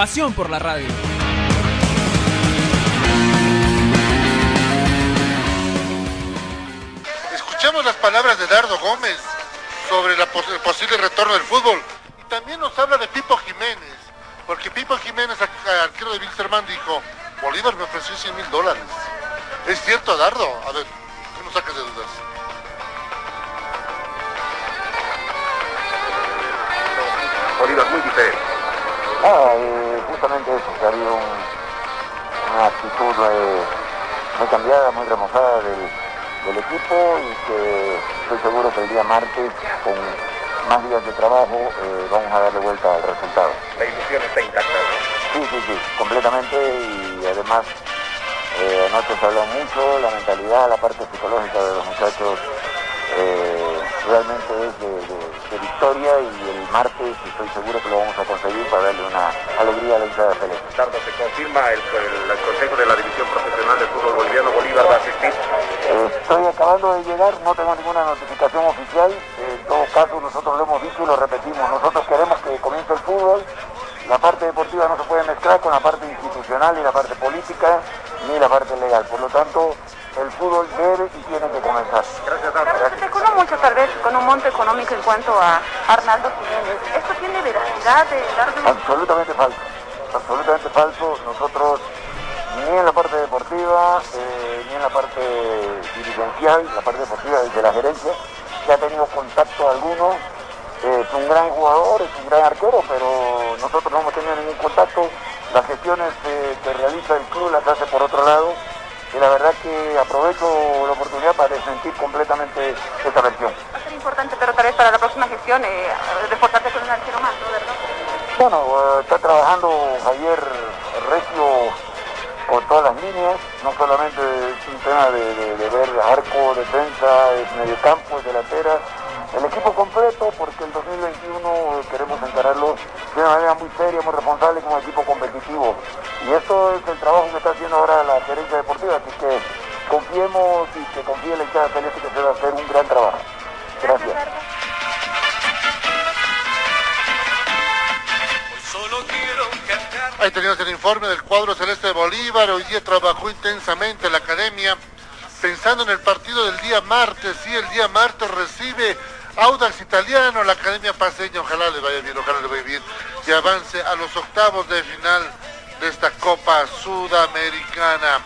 Pasión por la radio. Escuchemos las palabras de Dardo Gómez sobre la pos- el posible retorno del fútbol. Y también nos habla de Pipo Jiménez, porque Pipo Jiménez, ar- arquero de Wilstermann, dijo, Bolívar me ofreció 100 mil dólares. ¿Es cierto, Dardo? A ver, que nos saques de dudas. Bolívar muy diferente. Ah, eh, justamente eso, que ha habido un- una actitud eh, muy cambiada, muy remozada del, del equipo y que estoy seguro que el día martes, con más días de trabajo, eh, vamos a darle vuelta al resultado. La ilusión está intacta, ¿no? Sí, sí, sí, completamente y además eh, anoche se habló mucho, la mentalidad, la parte psicológica de los muchachos realmente es de, de- de victoria y el martes estoy seguro que lo vamos a conseguir para darle una alegría a la hinchada celeste. Tardo se confirma el, el- el Consejo de la División Profesional del Fútbol Boliviano. Bolívar va a asistir. Eh, Estoy acabando de llegar, no tengo ninguna notificación oficial. Eh, En todo caso, nosotros lo hemos dicho y lo repetimos. Nosotros queremos que comience el fútbol. La parte deportiva no se puede mezclar con la parte institucional y la parte política ni la parte legal. Por lo tanto, el fútbol debe y tiene que comenzar. Gracias, Dardo. Se con un monto económico en cuanto a Arnaldo Jiménez. ¿Esto tiene veracidad de darle Absolutamente falso. Absolutamente falso. Nosotros ni en la parte deportiva, eh, ni en la parte dirigencial, la parte deportiva desde la gerencia, que ha tenido contacto alguno. Eh, es un gran jugador, es un gran arquero, pero nosotros no hemos tenido ningún contacto. Las gestiones eh, que realiza el club las hace por otro lado. Y la verdad que aprovecho la oportunidad para desmentir completamente esta versión. Importante, pero tal vez para la próxima gestión eh, reforzarse con un arquero más. Bueno, eh, está trabajando Javier Recio con todas las líneas, no solamente es un tema de, ver arco, defensa, mediocampo, delantera, el equipo completo, porque el 2021 queremos encararlo de una manera muy seria, muy responsable, como equipo competitivo. Y esto es el trabajo que está haciendo ahora la gerencia deportiva, así que confiemos y que confíe la hinchada celeste que se va a hacer un gran trabajo. Gracias. Ahí teníamos el informe del cuadro celeste de Bolívar. Hoy día trabajó intensamente la academia pensando en el partido del día martes. Sí, el día martes recibe Audax Italiano, la academia paseña. Ojalá le vaya bien, ojalá le vaya bien. Y avance a los octavos de final de esta Copa Sudamericana.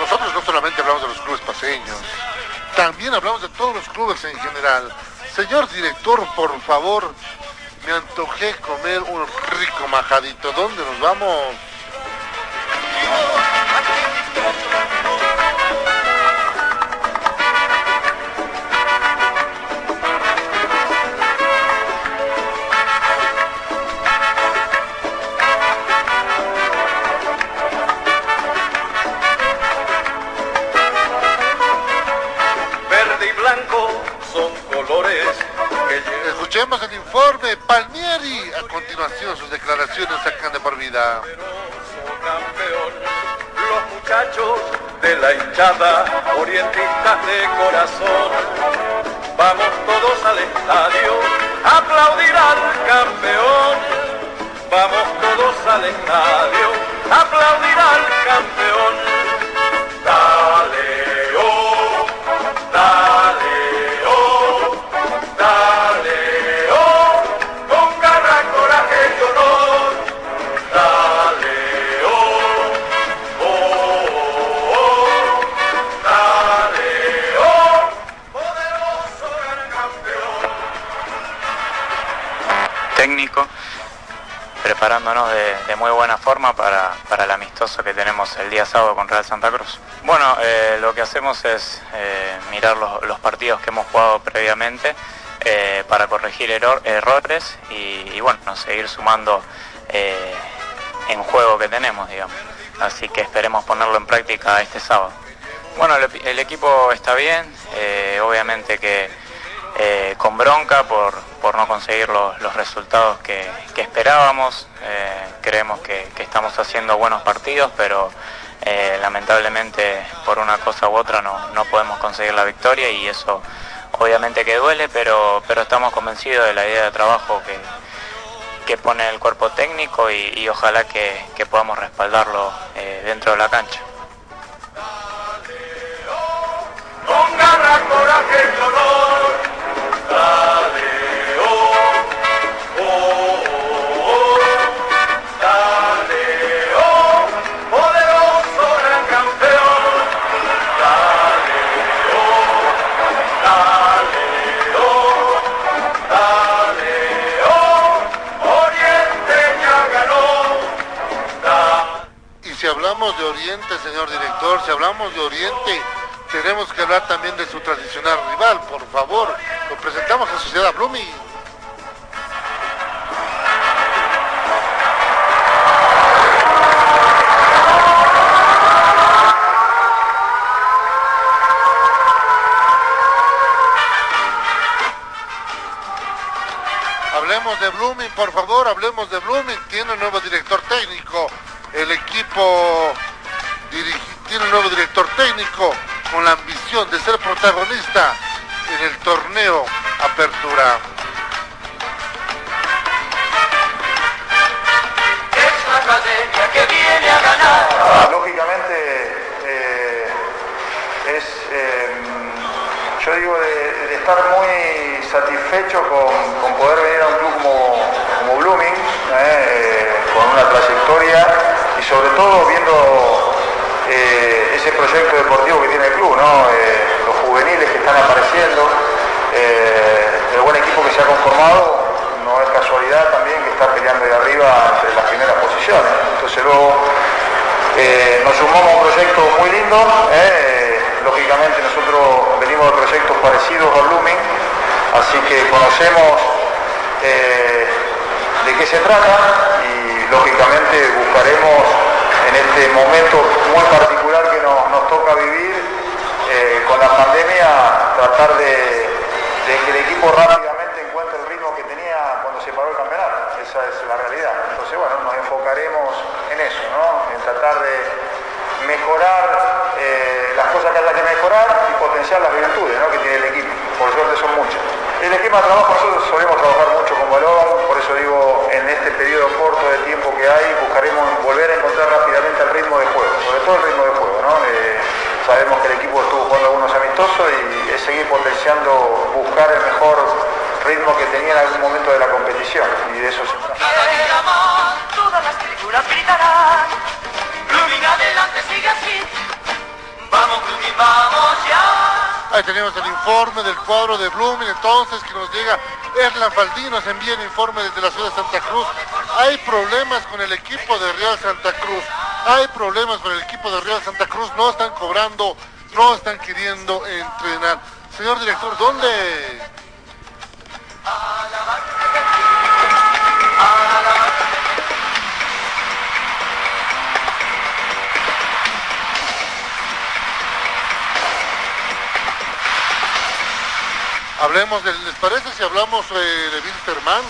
Nosotros no solamente hablamos de los clubes paseños, también hablamos de todos los clubes en general. Señor director, por favor, me antojé comer un rico majadito. ¿Dónde nos vamos? Informe Palmieri. A continuación sus declaraciones sacan de por vida. Los muchachos de la hinchada, orientistas de corazón. Vamos todos al estadio a aplaudir al campeón. Vamos todos al estadio a aplaudir al campeón. Preparándonos de, muy buena forma para, para el amistoso que tenemos el día sábado con Real Santa Cruz. Bueno, eh, lo que hacemos es eh, mirar los, los partidos que hemos jugado previamente eh, para corregir errores y, bueno, seguir sumando en juego que tenemos, digamos. Así que esperemos ponerlo en práctica este sábado. Bueno, el, equipo está bien, obviamente que con bronca por, no conseguir los, resultados que, esperábamos. creemos que, estamos haciendo buenos partidos, pero lamentablemente por una cosa u otra no, no podemos conseguir la victoria y eso obviamente que duele, pero, pero estamos convencidos de la idea de trabajo que, que pone el cuerpo técnico y, ojalá que, podamos respaldarlo eh, dentro de la cancha. De Oriente, señor director, si hablamos de Oriente, tenemos que hablar también de su tradicional rival, por favor. Lo presentamos a Sociedad Blooming. Hablemos de Blooming, por favor, hablemos de Blooming. Tiene un nuevo director técnico el equipo tiene un nuevo director técnico con la ambición de ser protagonista en el torneo Apertura. Es la academia que viene a ganar. Lógicamente eh, es, em, yo digo, de, estar muy satisfecho con, poder venir a un club como, Blooming, eh, con una trayectoria sobre todo viendo eh, ese proyecto deportivo que tiene el club, eh, los juveniles que están apareciendo, eh, el buen equipo que se ha conformado, no es casualidad también que está peleando de arriba entre las primeras posiciones. Entonces luego nos sumamos a un proyecto muy lindo, lógicamente nosotros venimos de proyectos parecidos a Blooming, así que conocemos de qué se trata lógicamente buscaremos en este momento muy particular que nos, toca vivir eh, con la pandemia, tratar de, que el equipo rápidamente encuentre el ritmo que tenía cuando se paró el campeonato. Esa es la realidad. Entonces, bueno, nos enfocaremos en eso, ¿no? en tratar de mejorar eh, las cosas que haya que mejorar y potenciar las virtudes que tiene el equipo. Por suerte son muchas. El esquema de trabajo nosotros solemos trabajar mucho con balón, por eso digo, en este periodo corto de tiempo que hay, buscaremos volver a encontrar rápidamente el ritmo de juego, sobre todo el ritmo de juego. ¿no? Eh, sabemos que el equipo estuvo jugando algunos amistosos y es seguir potenciando, buscar el mejor ritmo que tenía en algún momento de la competición y de eso se trata. Todas las películas gritarán, adelante, sigue así, vamos vamos ya. Ahí tenemos el informe del cuadro de Blooming, entonces que nos llega Erlan Faldín, nos envía el informe desde la ciudad de Santa Cruz. Hay problemas con el equipo de Real Santa Cruz. Hay problemas con el equipo de Real Santa Cruz. No están cobrando, no están queriendo entrenar. Señor director, ¿dónde? Hablemos del, ¿les parece si hablamos eh, de Wilterman?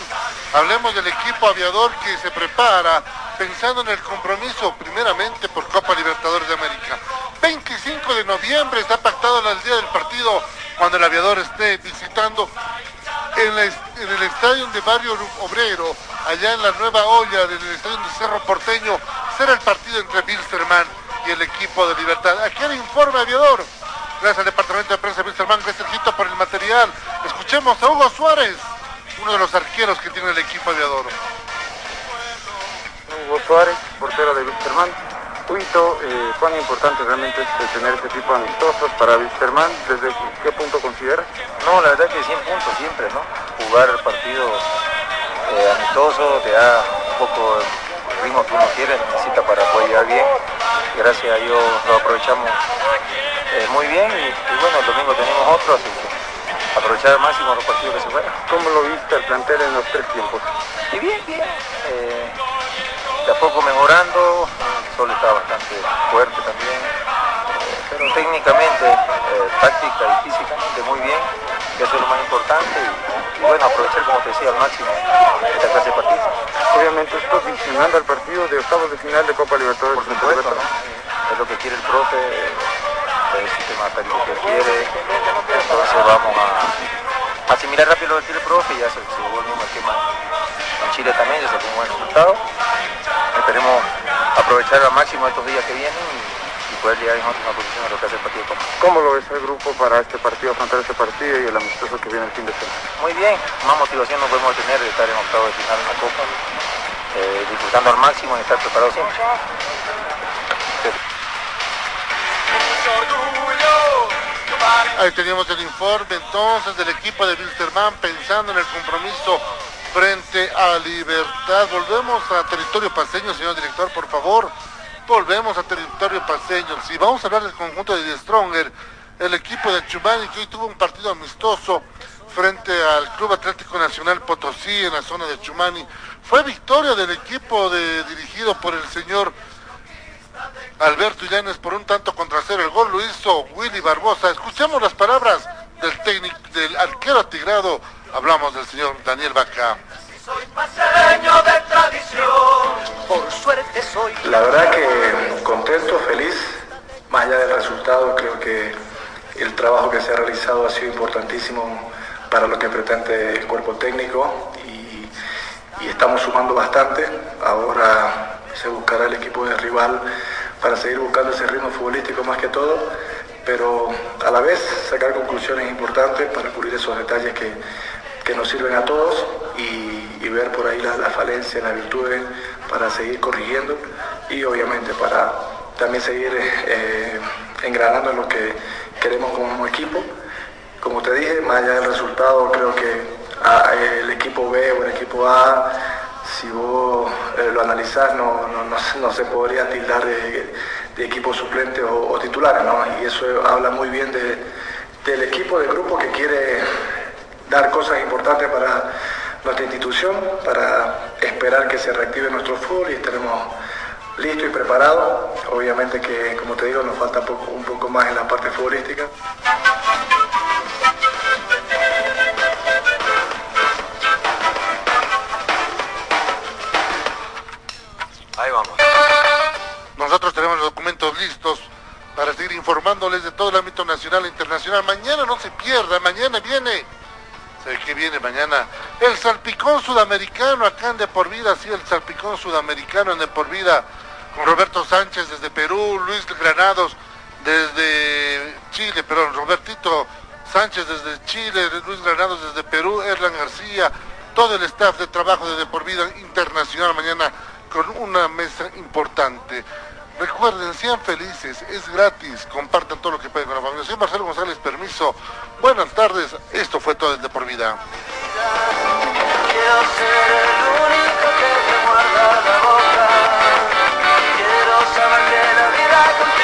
Hablemos del equipo aviador que se prepara pensando en el compromiso primeramente por Copa Libertadores de América. 25 de noviembre está pactado el día del partido cuando el aviador esté visitando en, el estadio de Barrio Obrero, allá en la Nueva Olla del estadio de Cerro Porteño, será el partido entre Wilstermann y el equipo de Libertad. Aquí el informe aviador. Gracias al Departamento de Prensa de Wilstermann, gracias por el material. Escuchemos a Hugo Suárez, uno de los arqueros que tiene el equipo aviador. Hugo Suárez, portero de Wilstermann. Huito, eh, ¿cuán importante realmente es tener este tipo de amistosos para Wilstermann? ¿Desde qué punto consideras? No, la verdad que 100 puntos siempre, ¿no? Jugar partidos eh, amistosos te da un poco el ritmo que uno quiere, necesita para poder llegar bien. Gracias a Dios lo aprovechamos eh, muy bien y, bueno, el domingo tenemos otro, así que aprovechar al máximo los partidos que se fueran. ¿Cómo lo viste el plantel en los tres tiempos? Y bien, bien. Eh, de a poco mejorando, el sol está bastante fuerte también, eh, pero técnicamente, eh, táctica y físicamente muy bien, que eso es lo más importante y, y bueno, aprovechar como te decía al máximo esta clase de partidos. Obviamente esto visionando al partido de octavos de final de Copa Libertadores. Por supuesto, ¿no? es lo que quiere el profe, el sistema táctico que quiere, entonces vamos a asimilar rápido lo que quiere el profe y ya se, se vuelve un esquema en Chile también, ya se tuvo un buen resultado. Esperemos aprovechar al máximo estos días que vienen y, y poder llegar en óptima posición a lo que hace el partido. ¿Cómo lo ves el grupo para este partido, afrontar este partido y el amistoso que viene el fin de semana? Muy bien, más motivación nos podemos tener de estar en octavo de final en la Copa, eh, disfrutando al máximo y estar preparados siempre. Ahí teníamos el informe entonces del equipo de Wilstermann pensando en el compromiso frente a Libertad. Volvemos a territorio paseño, señor director, por favor. Volvemos a territorio paseño. Si vamos a hablar del conjunto de The Stronger, el equipo de Chumani que hoy tuvo un partido amistoso frente al Club Atlético Nacional Potosí en la zona de Chumani. Fue victoria del equipo dirigido por el señor Alberto Illanes por un tanto contra cero. El gol lo hizo Willy Barbosa. Escuchemos las palabras del técnico, del arquero atigrado. Hablamos del señor Daniel Vaca. Por suerte soy. La verdad que contento, feliz, más allá del resultado, creo que el trabajo que se ha realizado ha sido importantísimo para lo que pretende el cuerpo técnico y, y estamos sumando bastante. Ahora se buscará el equipo de rival para seguir buscando ese ritmo futbolístico más que todo, pero a la vez sacar conclusiones importantes para cubrir esos detalles que, que nos sirven a todos y, ver por ahí las la falencias, las virtudes para seguir corrigiendo y obviamente para también seguir eh, engranando en lo que queremos como equipo. Como te dije, más allá del resultado, creo que a, el equipo B o el equipo A si vos eh, lo analizás, no, no, no, no, se podría tildar de, de equipo suplente o, titular, ¿no? Y eso habla muy bien de, del equipo, del grupo que quiere dar cosas importantes para nuestra institución, para esperar que se reactive nuestro fútbol y estaremos listos y preparados. Obviamente que, como te digo, nos falta un poco más en la parte futbolística. Informándoles de todo el ámbito nacional e internacional. Mañana no se pierda, mañana viene, ¿sabe qué viene mañana? El salpicón sudamericano acá en De Por Vida, sí, el salpicón sudamericano en De Por Vida, con Roberto Sánchez desde Perú, Luis Granados desde Chile, perdón, Robertito Sánchez desde Chile, Luis Granados desde Perú, Erlan García, todo el staff de trabajo de De Por Vida Internacional mañana con una mesa importante. Recuerden, sean felices, es gratis, compartan todo lo que pueden con la familia. Soy Marcelo González, permiso. Buenas tardes, esto fue todo el de por vida. Quiero ser el único que te la boca. Quiero saber la vida